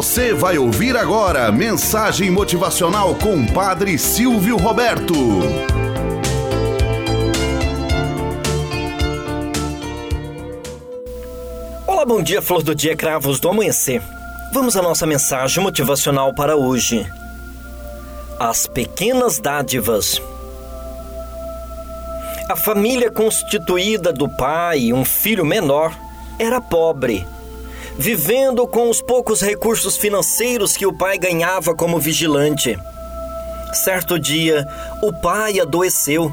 Você vai ouvir agora mensagem motivacional com Padre Silvio Roberto. Olá, bom dia, flor do dia, cravos do amanhecer. Vamos à nossa mensagem motivacional para hoje. As pequenas dádivas. A família constituída do pai e um filho menor era pobre vivendo com os poucos recursos financeiros que o pai ganhava como vigilante. Certo dia, o pai adoeceu,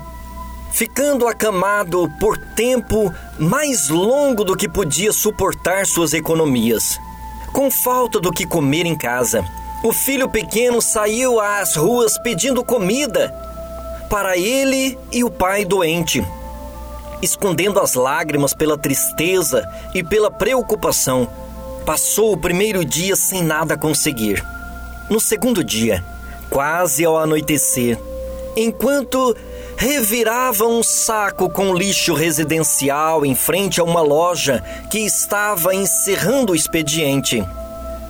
ficando acamado por tempo mais longo do que podia suportar suas economias. Com falta do que comer em casa, o filho pequeno saiu às ruas pedindo comida para ele e o pai doente, escondendo as lágrimas pela tristeza e pela preocupação Passou o primeiro dia sem nada conseguir. No segundo dia, quase ao anoitecer, enquanto revirava um saco com lixo residencial em frente a uma loja que estava encerrando o expediente,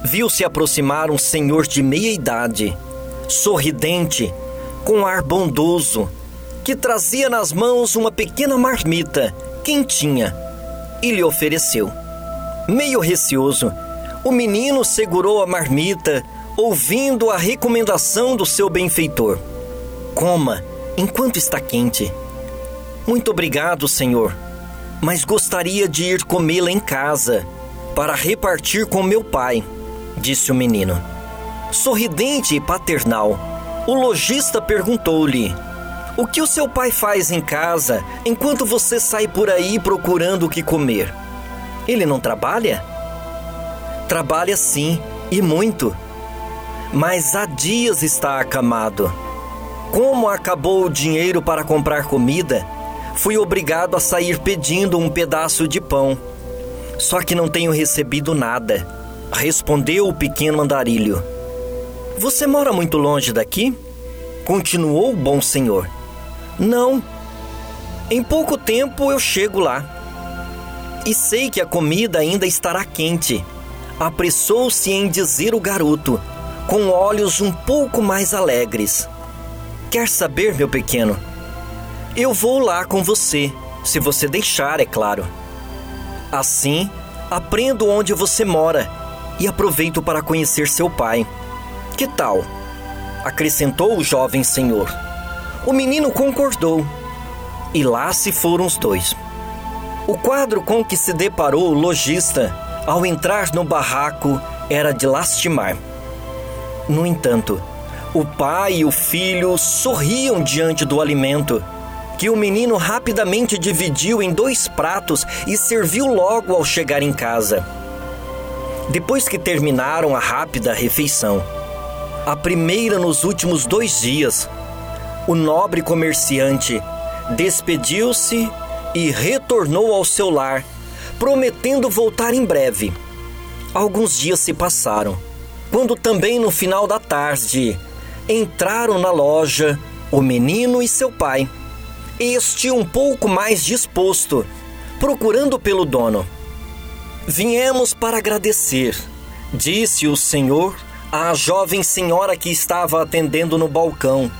viu-se aproximar um senhor de meia idade, sorridente, com ar bondoso, que trazia nas mãos uma pequena marmita quentinha e lhe ofereceu. Meio receoso, o menino segurou a marmita, ouvindo a recomendação do seu benfeitor: Coma enquanto está quente. Muito obrigado, senhor, mas gostaria de ir comê-la em casa para repartir com meu pai, disse o menino. Sorridente e paternal, o lojista perguntou-lhe: O que o seu pai faz em casa enquanto você sai por aí procurando o que comer? Ele não trabalha? Trabalha sim, e muito. Mas há dias está acamado. Como acabou o dinheiro para comprar comida, fui obrigado a sair pedindo um pedaço de pão. Só que não tenho recebido nada, respondeu o pequeno andarilho. Você mora muito longe daqui? Continuou o bom senhor. Não. Em pouco tempo eu chego lá e sei que a comida ainda estará quente. Apressou-se em dizer o garoto, com olhos um pouco mais alegres. Quer saber, meu pequeno? Eu vou lá com você, se você deixar, é claro. Assim, aprendo onde você mora e aproveito para conhecer seu pai. Que tal? acrescentou o jovem senhor. O menino concordou. E lá se foram os dois. O quadro com que se deparou o lojista ao entrar no barraco era de lastimar. No entanto, o pai e o filho sorriam diante do alimento, que o menino rapidamente dividiu em dois pratos e serviu logo ao chegar em casa. Depois que terminaram a rápida refeição, a primeira nos últimos dois dias, o nobre comerciante despediu-se e retornou ao seu lar, prometendo voltar em breve. Alguns dias se passaram, quando também no final da tarde entraram na loja o menino e seu pai. Este um pouco mais disposto, procurando pelo dono. Viemos para agradecer, disse o senhor à jovem senhora que estava atendendo no balcão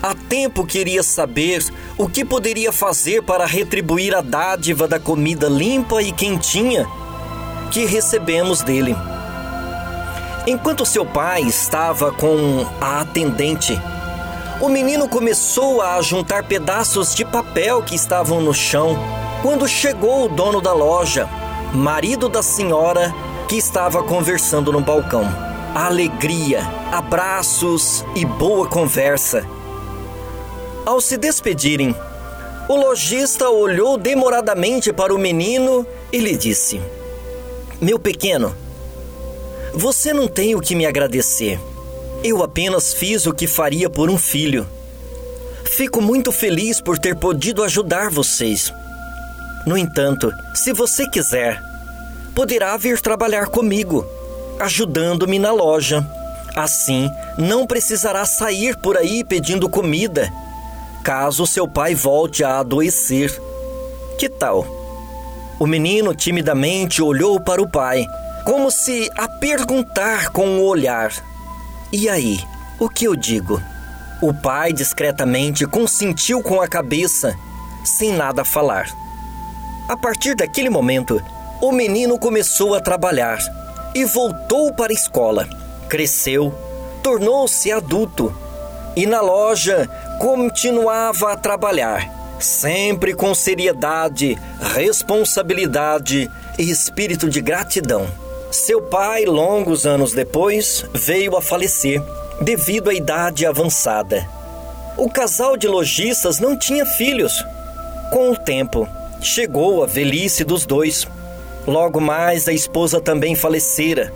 Há tempo queria saber o que poderia fazer para retribuir a dádiva da comida limpa e quentinha que recebemos dele. Enquanto seu pai estava com a atendente, o menino começou a juntar pedaços de papel que estavam no chão quando chegou o dono da loja, marido da senhora que estava conversando no balcão. Alegria, abraços e boa conversa ao se despedirem, o lojista olhou demoradamente para o menino e lhe disse: Meu pequeno, você não tem o que me agradecer. Eu apenas fiz o que faria por um filho. Fico muito feliz por ter podido ajudar vocês. No entanto, se você quiser, poderá vir trabalhar comigo, ajudando-me na loja. Assim, não precisará sair por aí pedindo comida caso seu pai volte a adoecer. Que tal? O menino timidamente olhou para o pai, como se a perguntar com o olhar: E aí, o que eu digo? O pai discretamente consentiu com a cabeça, sem nada falar. A partir daquele momento, o menino começou a trabalhar e voltou para a escola. Cresceu, tornou-se adulto e na loja continuava a trabalhar, sempre com seriedade, responsabilidade e espírito de gratidão. Seu pai, longos anos depois, veio a falecer devido à idade avançada. O casal de lojistas não tinha filhos. Com o tempo, chegou a velhice dos dois. Logo mais, a esposa também falecera.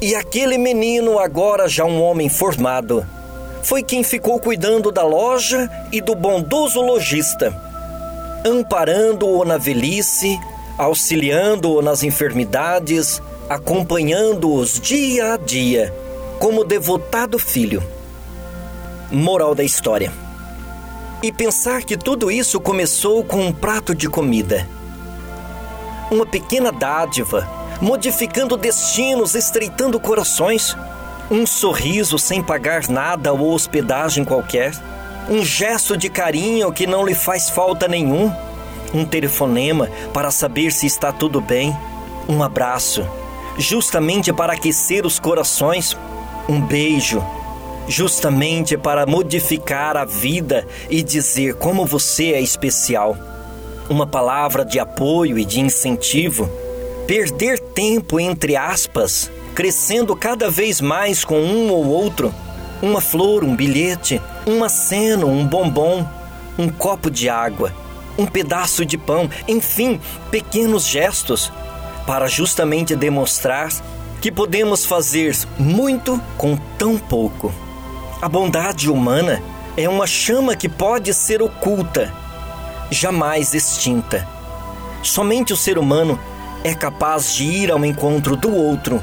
E aquele menino, agora já um homem formado, foi quem ficou cuidando da loja e do bondoso lojista, amparando-o na velhice, auxiliando-o nas enfermidades, acompanhando-os dia a dia como devotado filho. Moral da história. E pensar que tudo isso começou com um prato de comida. Uma pequena dádiva, modificando destinos, estreitando corações. Um sorriso sem pagar nada ou hospedagem qualquer. Um gesto de carinho que não lhe faz falta nenhum. Um telefonema para saber se está tudo bem. Um abraço, justamente para aquecer os corações um beijo, justamente para modificar a vida e dizer como você é especial. Uma palavra de apoio e de incentivo. Perder tempo, entre aspas, crescendo cada vez mais com um ou outro. Uma flor, um bilhete, um aceno, um bombom, um copo de água, um pedaço de pão, enfim, pequenos gestos, para justamente demonstrar que podemos fazer muito com tão pouco. A bondade humana é uma chama que pode ser oculta, jamais extinta. Somente o ser humano é capaz de ir ao encontro do outro